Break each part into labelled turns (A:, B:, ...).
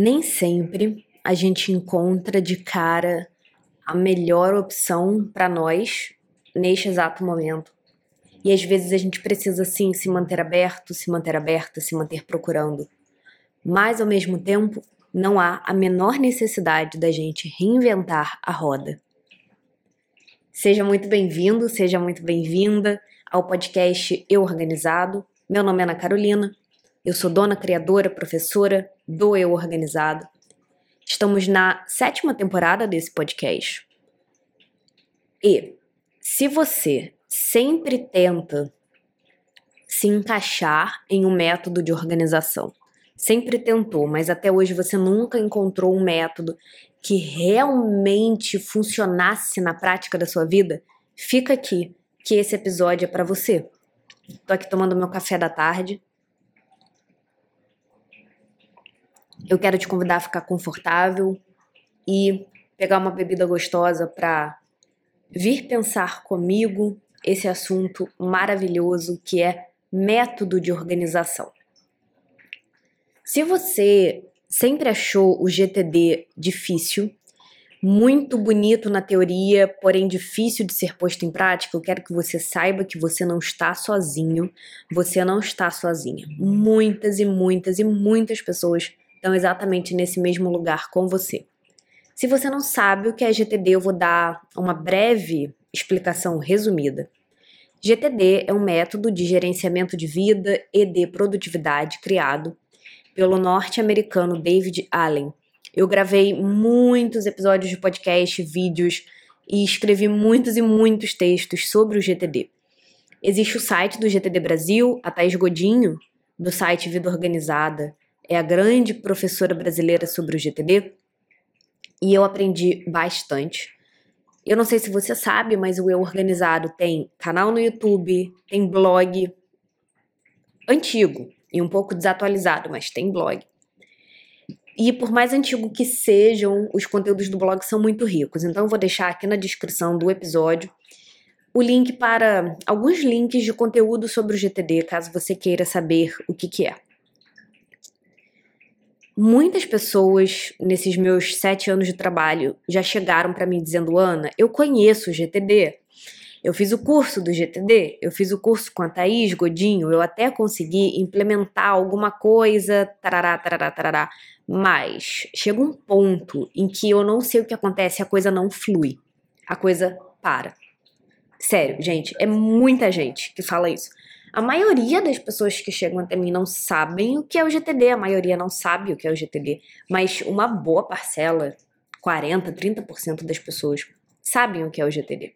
A: Nem sempre a gente encontra de cara a melhor opção para nós neste exato momento. E às vezes a gente precisa sim se manter aberto, se manter aberta, se manter procurando. Mas ao mesmo tempo, não há a menor necessidade da gente reinventar a roda. Seja muito bem-vindo, seja muito bem-vinda ao podcast Eu Organizado. Meu nome é Ana Carolina, eu sou dona criadora, professora do Eu Organizado Estamos na sétima temporada desse podcast. E se você sempre tenta se encaixar em um método de organização, sempre tentou, mas até hoje você nunca encontrou um método que realmente funcionasse na prática da sua vida, fica aqui que esse episódio é para você. Tô aqui tomando meu café da tarde eu quero te convidar a ficar confortável e pegar uma bebida gostosa para vir pensar comigo esse assunto maravilhoso que é método de organização. Se você sempre achou o GTD difícil, muito bonito na teoria, porém difícil de ser posto em prática, eu quero que você saiba que você não está sozinho, você não está sozinha. Muitas e muitas e muitas pessoas estão exatamente nesse mesmo lugar com você. Se você não sabe o que é GTD, eu vou dar uma breve explicação resumida. GTD é um método de gerenciamento de vida e de produtividade criado pelo norte-americano David Allen. Eu gravei muitos episódios de podcast, vídeos e escrevi muitos e muitos textos sobre o GTD. Existe o site do GTD Brasil, a Thais Godinho, do site Vida Organizada, é a grande professora brasileira sobre o GTD e eu aprendi bastante. Eu não sei se você sabe, mas o Eu Organizado tem canal no YouTube, tem blog antigo e um pouco desatualizado, mas tem blog. E por mais antigo que sejam, os conteúdos do blog são muito ricos. Então eu vou deixar aqui na descrição do episódio o link para alguns links de conteúdo sobre o GTD, caso você queira saber o que, que é. Muitas pessoas nesses meus sete anos de trabalho já chegaram para mim dizendo: Ana, eu conheço o GTD. Eu fiz o curso do GTD, eu fiz o curso com a Thaís Godinho, eu até consegui implementar alguma coisa, tarará, tarará, tarará. Mas chega um ponto em que eu não sei o que acontece, a coisa não flui. A coisa para. Sério, gente, é muita gente que fala isso. A maioria das pessoas que chegam até mim não sabem o que é o GTD, a maioria não sabe o que é o GTD, mas uma boa parcela, 40, 30% das pessoas sabem o que é o GTD.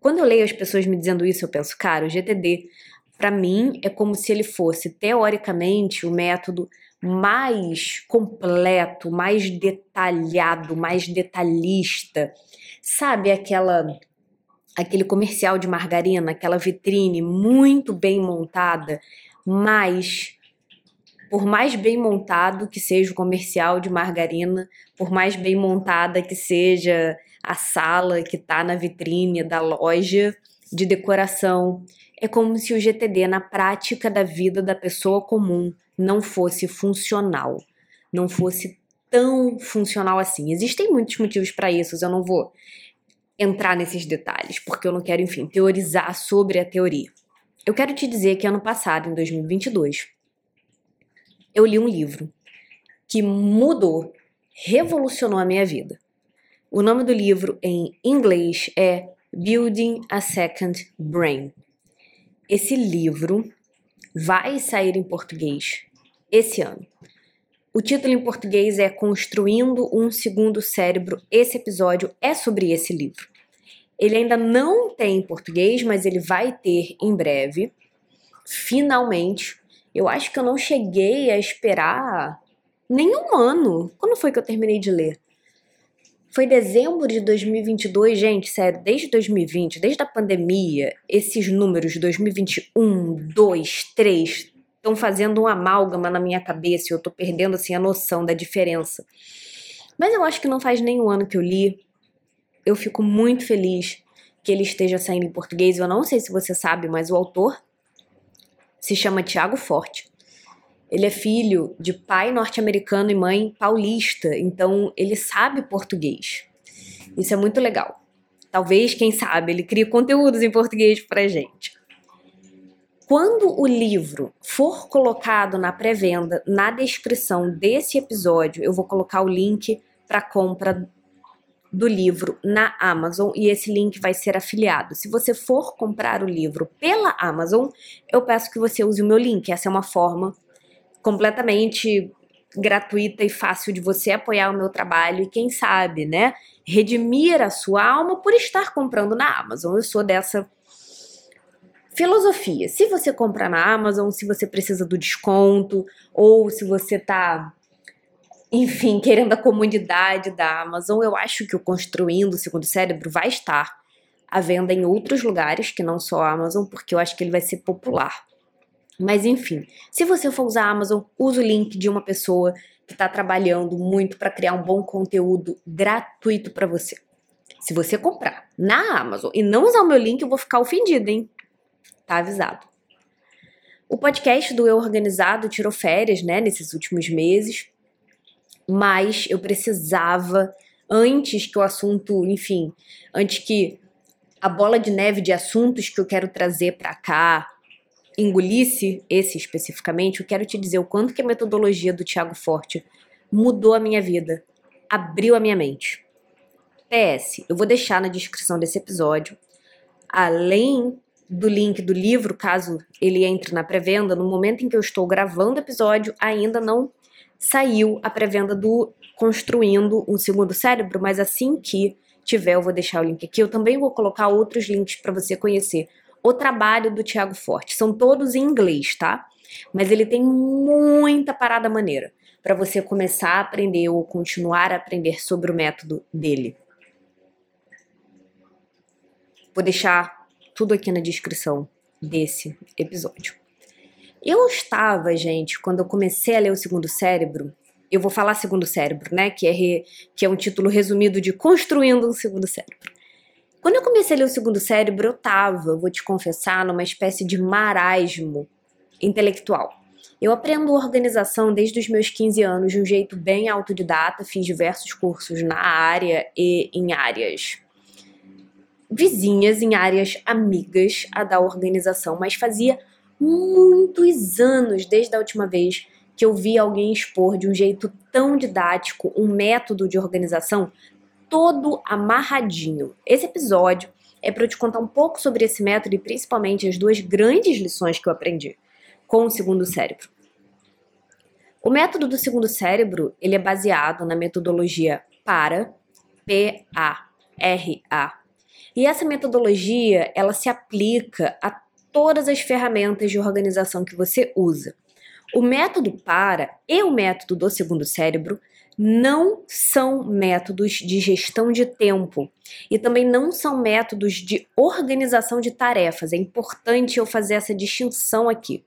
A: Quando eu leio as pessoas me dizendo isso, eu penso, cara, o GTD, para mim, é como se ele fosse, teoricamente, o método mais completo, mais detalhado, mais detalhista. Sabe aquela aquele comercial de margarina, aquela vitrine muito bem montada, mas por mais bem montado que seja o comercial de margarina, por mais bem montada que seja a sala que está na vitrine da loja de decoração, é como se o GTD na prática da vida da pessoa comum não fosse funcional, não fosse tão funcional assim. Existem muitos motivos para isso, eu não vou entrar nesses detalhes, porque eu não quero, enfim, teorizar sobre a teoria. Eu quero te dizer que ano passado, em 2022, eu li um livro que mudou, revolucionou a minha vida. O nome do livro em inglês é Building a Second Brain. Esse livro vai sair em português esse ano. O título em português é Construindo um Segundo Cérebro. Esse episódio é sobre esse livro. Ele ainda não tem em português, mas ele vai ter em breve. Finalmente. Eu acho que eu não cheguei a esperar nenhum ano. Quando foi que eu terminei de ler? Foi dezembro de 2022, gente, sério, desde 2020, desde a pandemia, esses números de 2021, 2, 3 estão fazendo um amálgama na minha cabeça e eu tô perdendo assim a noção da diferença. Mas eu acho que não faz nem um ano que eu li. Eu fico muito feliz que ele esteja saindo em português. Eu não sei se você sabe, mas o autor se chama Tiago Forte. Ele é filho de pai norte-americano e mãe paulista, então ele sabe português. Isso é muito legal. Talvez, quem sabe, ele crie conteúdos em português pra gente. Quando o livro for colocado na pré-venda, na descrição desse episódio, eu vou colocar o link para compra do livro na Amazon e esse link vai ser afiliado. Se você for comprar o livro pela Amazon, eu peço que você use o meu link. Essa é uma forma completamente gratuita e fácil de você apoiar o meu trabalho e quem sabe, né, redimir a sua alma por estar comprando na Amazon. Eu sou dessa filosofia. Se você comprar na Amazon, se você precisa do desconto ou se você tá enfim, querendo a comunidade da Amazon, eu acho que o Construindo o Segundo Cérebro vai estar à venda em outros lugares que não só a Amazon, porque eu acho que ele vai ser popular. Mas enfim, se você for usar a Amazon, use o link de uma pessoa que está trabalhando muito para criar um bom conteúdo gratuito para você. Se você comprar na Amazon e não usar o meu link, eu vou ficar ofendida, hein? Tá avisado. O podcast do Eu Organizado tirou férias, né, nesses últimos meses mas eu precisava, antes que o assunto, enfim, antes que a bola de neve de assuntos que eu quero trazer para cá engolisse esse especificamente, eu quero te dizer o quanto que a metodologia do Tiago Forte mudou a minha vida, abriu a minha mente. PS, eu vou deixar na descrição desse episódio, além do link do livro, caso ele entre na pré-venda, no momento em que eu estou gravando o episódio, ainda não saiu a pré-venda do Construindo um Segundo Cérebro, mas assim que tiver, eu vou deixar o link aqui. Eu também vou colocar outros links para você conhecer o trabalho do Tiago Forte. São todos em inglês, tá? Mas ele tem muita parada maneira para você começar a aprender ou continuar a aprender sobre o método dele. Vou deixar tudo aqui na descrição desse episódio. Eu estava, gente, quando eu comecei a ler o Segundo Cérebro, eu vou falar Segundo Cérebro, né? Que é, re, que é um título resumido de Construindo um Segundo Cérebro. Quando eu comecei a ler o Segundo Cérebro, eu tava, vou te confessar, numa espécie de marasmo intelectual. Eu aprendo organização desde os meus 15 anos de um jeito bem autodidata, fiz diversos cursos na área e em áreas vizinhas, em áreas amigas a da organização, mas fazia muitos anos desde a última vez que eu vi alguém expor de um jeito tão didático um método de organização todo amarradinho. Esse episódio é para eu te contar um pouco sobre esse método e principalmente as duas grandes lições que eu aprendi com o segundo cérebro. O método do segundo cérebro, ele é baseado na metodologia PARA, P-A-R-A. E essa metodologia, ela se aplica a todas as ferramentas de organização que você usa. O método para e o método do segundo cérebro não são métodos de gestão de tempo e também não são métodos de organização de tarefas. É importante eu fazer essa distinção aqui.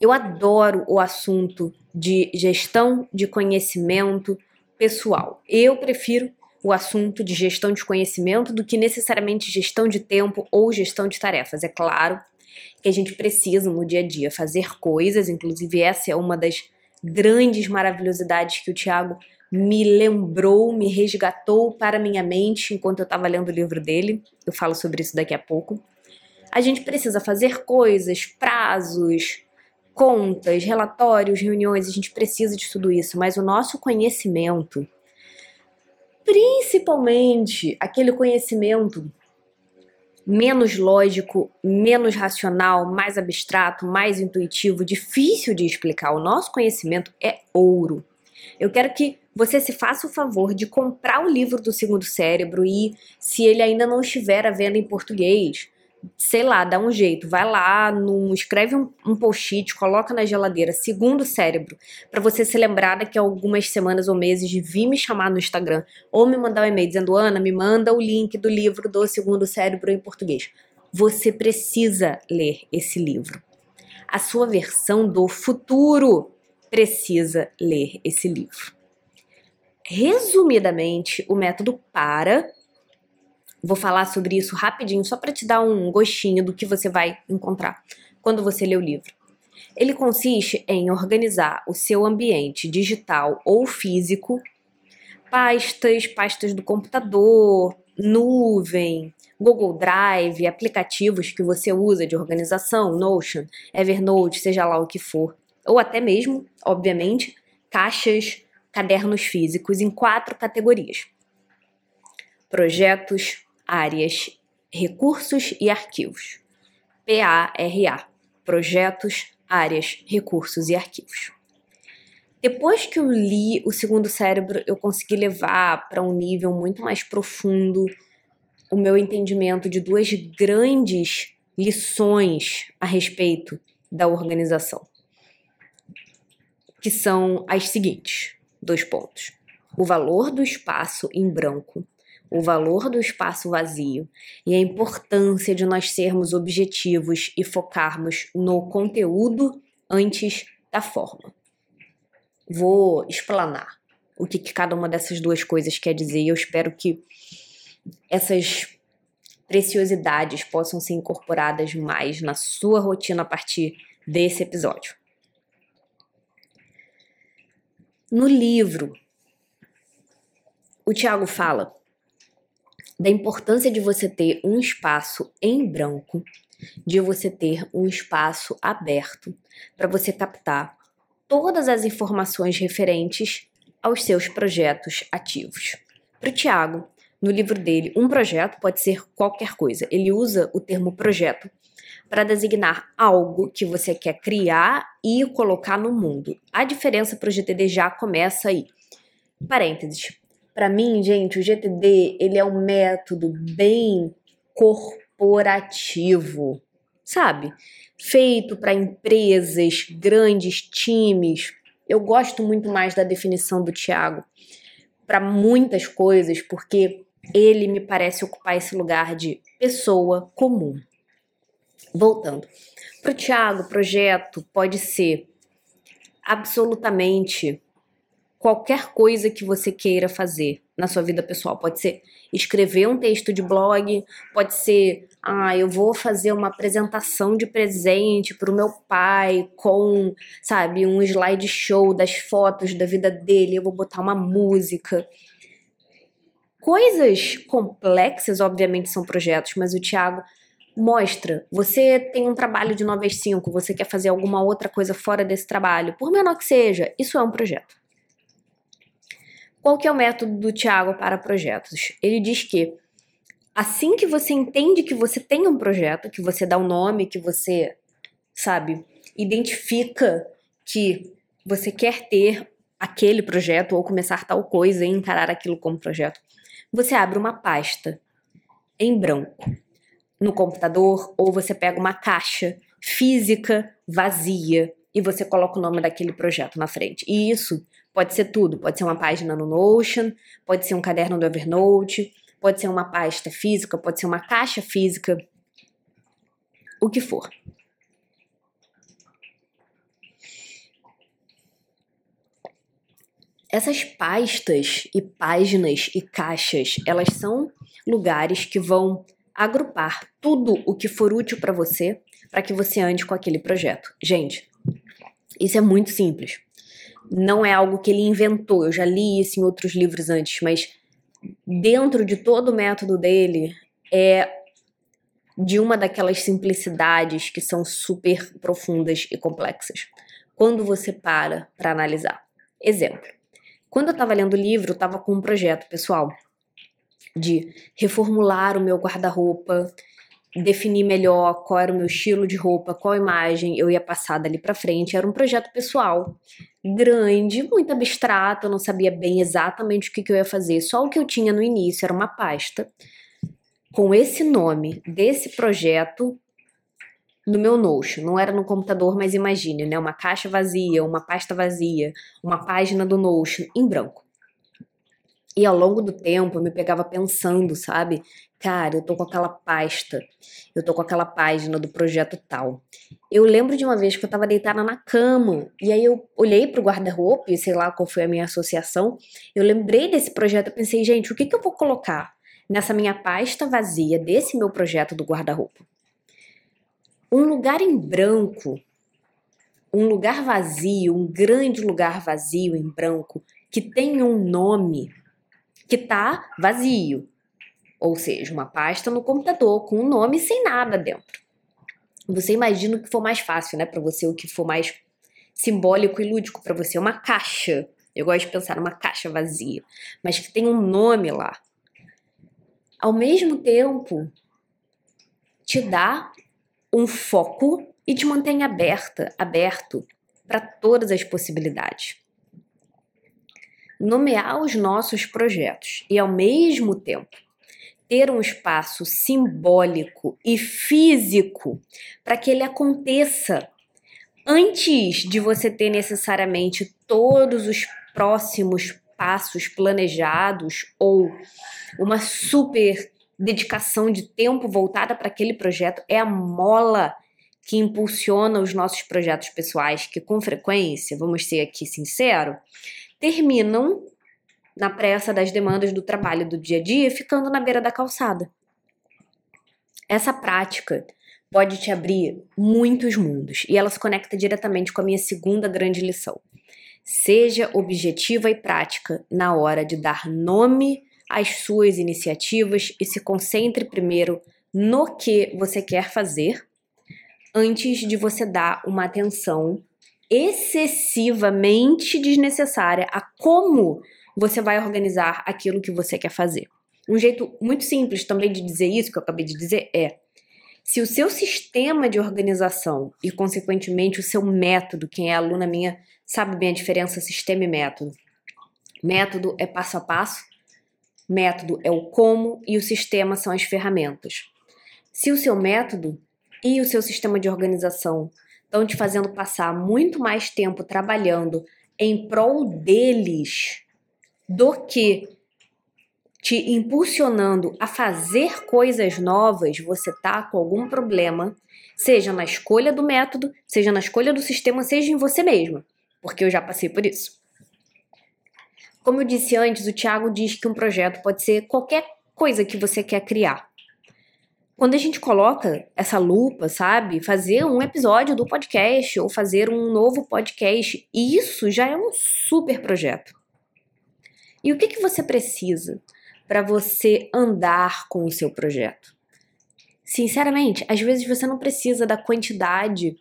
A: Eu adoro o assunto de gestão de conhecimento pessoal. Eu prefiro o assunto de gestão de conhecimento do que necessariamente gestão de tempo ou gestão de tarefas. É claro que a gente precisa no dia a dia fazer coisas, inclusive essa é uma das grandes maravilhosidades que o Tiago me lembrou, me resgatou para minha mente enquanto eu estava lendo o livro dele. Eu falo sobre isso daqui a pouco. A gente precisa fazer coisas, prazos, contas, relatórios, reuniões, a gente precisa de tudo isso, mas o nosso conhecimento principalmente aquele conhecimento menos lógico, menos racional, mais abstrato, mais intuitivo, difícil de explicar. O nosso conhecimento é ouro. Eu quero que você se faça o favor de comprar o livro do Segundo Cérebro e, se ele ainda não estiver à venda em português, sei lá, dá um jeito, vai lá, num, escreve um, um post-it, coloca na geladeira, segundo cérebro, para você se lembrar daqui a algumas semanas ou meses de vir me chamar no Instagram ou me mandar um e-mail dizendo, Ana, me manda o link do livro do segundo cérebro em português. Você precisa ler esse livro. A sua versão do futuro precisa ler esse livro. Resumidamente, o método para Vou falar sobre isso rapidinho, só para te dar um gostinho do que você vai encontrar quando você lê o livro. Ele consiste em organizar o seu ambiente digital ou físico, pastas, pastas do computador, nuvem, Google Drive, aplicativos que você usa de organização, Notion, Evernote, seja lá o que for, ou até mesmo, obviamente, caixas, cadernos físicos em quatro categorias: projetos, áreas, recursos e arquivos. PARA, projetos, áreas, recursos e arquivos. Depois que eu li o segundo cérebro, eu consegui levar para um nível muito mais profundo o meu entendimento de duas grandes lições a respeito da organização, que são as seguintes: dois pontos. O valor do espaço em branco, o valor do espaço vazio e a importância de nós sermos objetivos e focarmos no conteúdo antes da forma. Vou explanar o que, que cada uma dessas duas coisas quer dizer e eu espero que essas preciosidades possam ser incorporadas mais na sua rotina a partir desse episódio. No livro, o Tiago fala da importância de você ter um espaço em branco, de você ter um espaço aberto para você captar todas as informações referentes aos seus projetos ativos. Para o Tiago, no livro dele, um projeto pode ser qualquer coisa. Ele usa o termo projeto para designar algo que você quer criar e colocar no mundo. A diferença para o GTD já começa aí. Parênteses. Para mim, gente, o GTD ele é um método bem corporativo, sabe? Feito para empresas, grandes times. Eu gosto muito mais da definição do Tiago para muitas coisas, porque ele me parece ocupar esse lugar de pessoa comum. Voltando. Para o Tiago, projeto pode ser absolutamente qualquer coisa que você queira fazer na sua vida pessoal. Pode ser escrever um texto de blog, pode ser, ah, eu vou fazer uma apresentação de presente para o meu pai com, sabe, um slideshow das fotos da vida dele, eu vou botar uma música. Coisas complexas, obviamente, são projetos, mas o Thiago mostra. Você tem um trabalho de 9 às 5, você quer fazer alguma outra coisa fora desse trabalho, por menor que seja, isso é um projeto. Qual que é o método do Thiago para projetos? Ele diz que assim que você entende que você tem um projeto, que você dá um nome, que você, sabe, identifica que você quer ter aquele projeto ou começar tal coisa e encarar aquilo como projeto, você abre uma pasta em branco no computador ou você pega uma caixa física vazia e você coloca o nome daquele projeto na frente. E isso pode ser tudo, pode ser uma página no Notion, pode ser um caderno do Evernote, pode ser uma pasta física, pode ser uma caixa física, o que for. Essas pastas e páginas e caixas, elas são lugares que vão agrupar tudo o que for útil para você, para que você ande com aquele projeto. Gente, isso é muito simples. Não é algo que ele inventou. Eu já li isso em outros livros antes, mas dentro de todo o método dele é de uma daquelas simplicidades que são super profundas e complexas. Quando você para para analisar. Exemplo. Quando eu estava lendo o livro, eu estava com um projeto pessoal de reformular o meu guarda-roupa, definir melhor qual era o meu estilo de roupa, qual imagem eu ia passar dali para frente. Era um projeto pessoal grande, muito abstrato, eu não sabia bem exatamente o que, que eu ia fazer. Só o que eu tinha no início era uma pasta com esse nome desse projeto no meu Notion. Não era no computador, mas imagine, né? Uma caixa vazia, uma pasta vazia, uma página do Notion em branco. E ao longo do tempo eu me pegava pensando, sabe? Cara, eu tô com aquela pasta, eu tô com aquela página do projeto tal. Eu lembro de uma vez que eu tava deitada na cama, e aí eu olhei pro guarda-roupa, e sei lá qual foi a minha associação. Eu lembrei desse projeto e pensei, gente, o que, que eu vou colocar nessa minha pasta vazia desse meu projeto do guarda-roupa? Um lugar em branco um lugar vazio, um grande lugar vazio em branco, que tem um nome que tá vazio. Ou seja, uma pasta no computador com um nome sem nada dentro. Você imagina o que for mais fácil, né, para você, o que for mais simbólico e lúdico para você, uma caixa. Eu gosto de pensar numa caixa vazia, mas que tem um nome lá. Ao mesmo tempo, te dá um foco e te mantém aberta, aberto para todas as possibilidades. Nomear os nossos projetos e, ao mesmo tempo, ter um espaço simbólico e físico para que ele aconteça. Antes de você ter necessariamente todos os próximos passos planejados ou uma super dedicação de tempo voltada para aquele projeto é a mola que impulsiona os nossos projetos pessoais, que com frequência, vamos ser aqui sincero, terminam na pressa das demandas do trabalho do dia a dia, ficando na beira da calçada. Essa prática pode te abrir muitos mundos e ela se conecta diretamente com a minha segunda grande lição. Seja objetiva e prática na hora de dar nome às suas iniciativas e se concentre primeiro no que você quer fazer antes de você dar uma atenção excessivamente desnecessária a como você vai organizar aquilo que você quer fazer. Um jeito muito simples também de dizer isso que eu acabei de dizer é: se o seu sistema de organização e, consequentemente, o seu método, quem é aluna minha sabe bem a diferença sistema e método. Método é passo a passo, método é o como e o sistema são as ferramentas. Se o seu método e o seu sistema de organização estão te fazendo passar muito mais tempo trabalhando em prol deles do que te impulsionando a fazer coisas novas, você tá com algum problema, seja na escolha do método, seja na escolha do sistema, seja em você mesma, porque eu já passei por isso. Como eu disse antes, o Thiago diz que um projeto pode ser qualquer coisa que você quer criar quando a gente coloca essa lupa, sabe? Fazer um episódio do podcast ou fazer um novo podcast, isso já é um super projeto. E o que, que você precisa para você andar com o seu projeto? Sinceramente, às vezes você não precisa da quantidade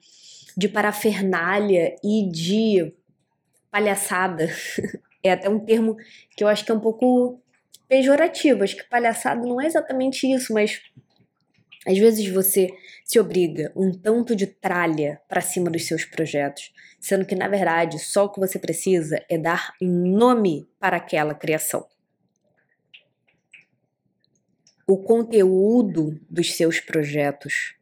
A: de parafernália e de palhaçada. é até um termo que eu acho que é um pouco pejorativo. Acho que palhaçada não é exatamente isso, mas às vezes você se obriga um tanto de tralha para cima dos seus projetos, sendo que na verdade só o que você precisa é dar nome para aquela criação. O conteúdo dos seus projetos,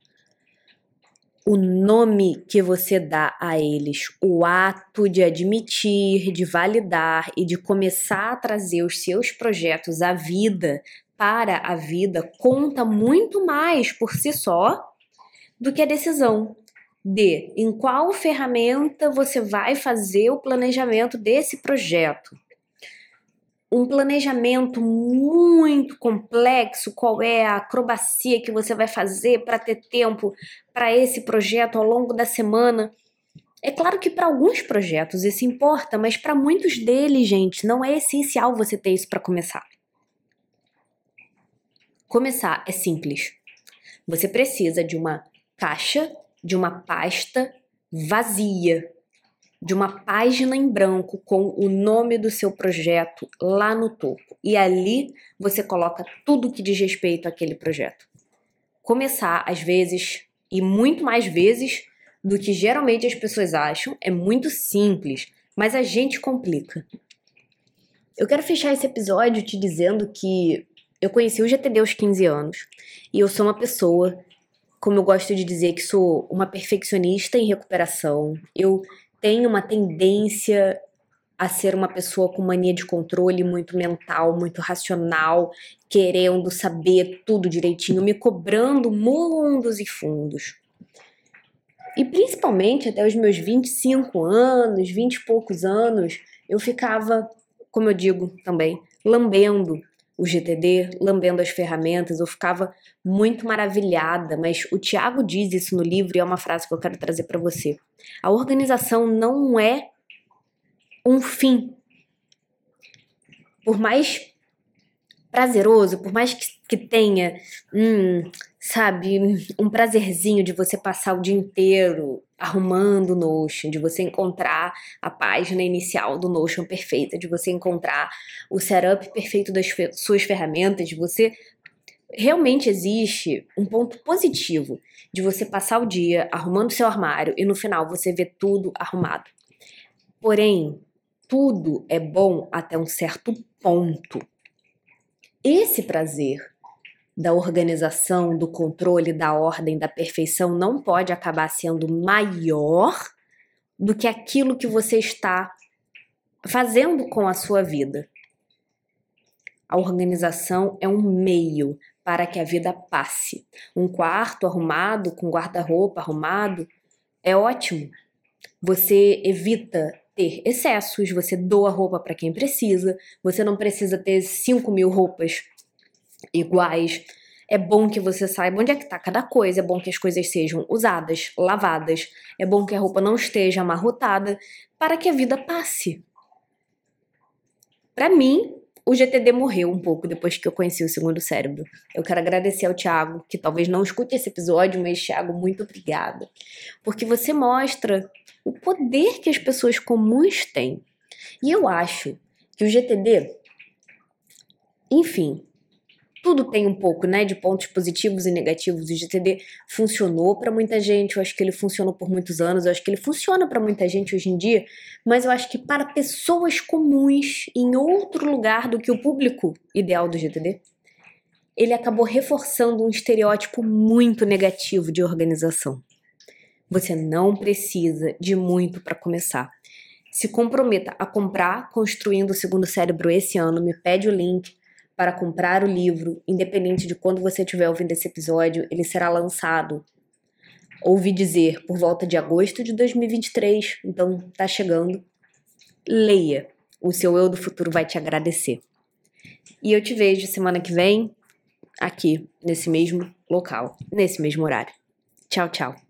A: o nome que você dá a eles, o ato de admitir, de validar e de começar a trazer os seus projetos à vida para a vida conta muito mais por si só do que a decisão de em qual ferramenta você vai fazer o planejamento desse projeto. Um planejamento muito complexo, qual é a acrobacia que você vai fazer para ter tempo para esse projeto ao longo da semana. É claro que para alguns projetos isso importa, mas para muitos deles, gente, não é essencial você ter isso para começar. Começar é simples. Você precisa de uma caixa, de uma pasta vazia, de uma página em branco com o nome do seu projeto lá no topo. E ali você coloca tudo que diz respeito àquele projeto. Começar, às vezes, e muito mais vezes do que geralmente as pessoas acham, é muito simples, mas a gente complica. Eu quero fechar esse episódio te dizendo que eu conheci o GTD aos 15 anos e eu sou uma pessoa, como eu gosto de dizer, que sou uma perfeccionista em recuperação. Eu tenho uma tendência a ser uma pessoa com mania de controle muito mental, muito racional, querendo saber tudo direitinho, me cobrando mundos e fundos. E principalmente até os meus 25 anos, 20 e poucos anos, eu ficava, como eu digo também, lambendo o GTD, lambendo as ferramentas, eu ficava muito maravilhada, mas o Tiago diz isso no livro e é uma frase que eu quero trazer para você. A organização não é um fim. Por mais prazeroso, por mais que, que tenha, hum, sabe, um prazerzinho de você passar o dia inteiro arrumando o Notion, de você encontrar a página inicial do Notion perfeita, de você encontrar o setup perfeito das suas ferramentas, de você realmente existe um ponto positivo de você passar o dia arrumando seu armário e no final você ver tudo arrumado. Porém, tudo é bom até um certo ponto. Esse prazer da organização, do controle, da ordem, da perfeição não pode acabar sendo maior do que aquilo que você está fazendo com a sua vida. A organização é um meio para que a vida passe. Um quarto arrumado, com guarda-roupa arrumado, é ótimo. Você evita ter excessos, você doa roupa para quem precisa, você não precisa ter 5 mil roupas iguais. É bom que você saiba onde é que tá cada coisa, é bom que as coisas sejam usadas, lavadas, é bom que a roupa não esteja amarrotada, para que a vida passe. Para mim, o GTD morreu um pouco depois que eu conheci o segundo cérebro. Eu quero agradecer ao Thiago, que talvez não escute esse episódio, mas Thiago, muito obrigada. Porque você mostra o poder que as pessoas comuns têm. E eu acho que o GTD, enfim, tudo tem um pouco, né, de pontos positivos e negativos. O GTD funcionou para muita gente, eu acho que ele funcionou por muitos anos, eu acho que ele funciona para muita gente hoje em dia, mas eu acho que para pessoas comuns em outro lugar do que o público ideal do GTD, ele acabou reforçando um estereótipo muito negativo de organização. Você não precisa de muito para começar. Se comprometa a comprar Construindo o Segundo Cérebro esse ano, me pede o link, para comprar o livro, independente de quando você estiver ouvindo esse episódio, ele será lançado. Ouvi dizer por volta de agosto de 2023, então tá chegando. Leia, o seu eu do futuro vai te agradecer. E eu te vejo semana que vem aqui nesse mesmo local, nesse mesmo horário. Tchau, tchau.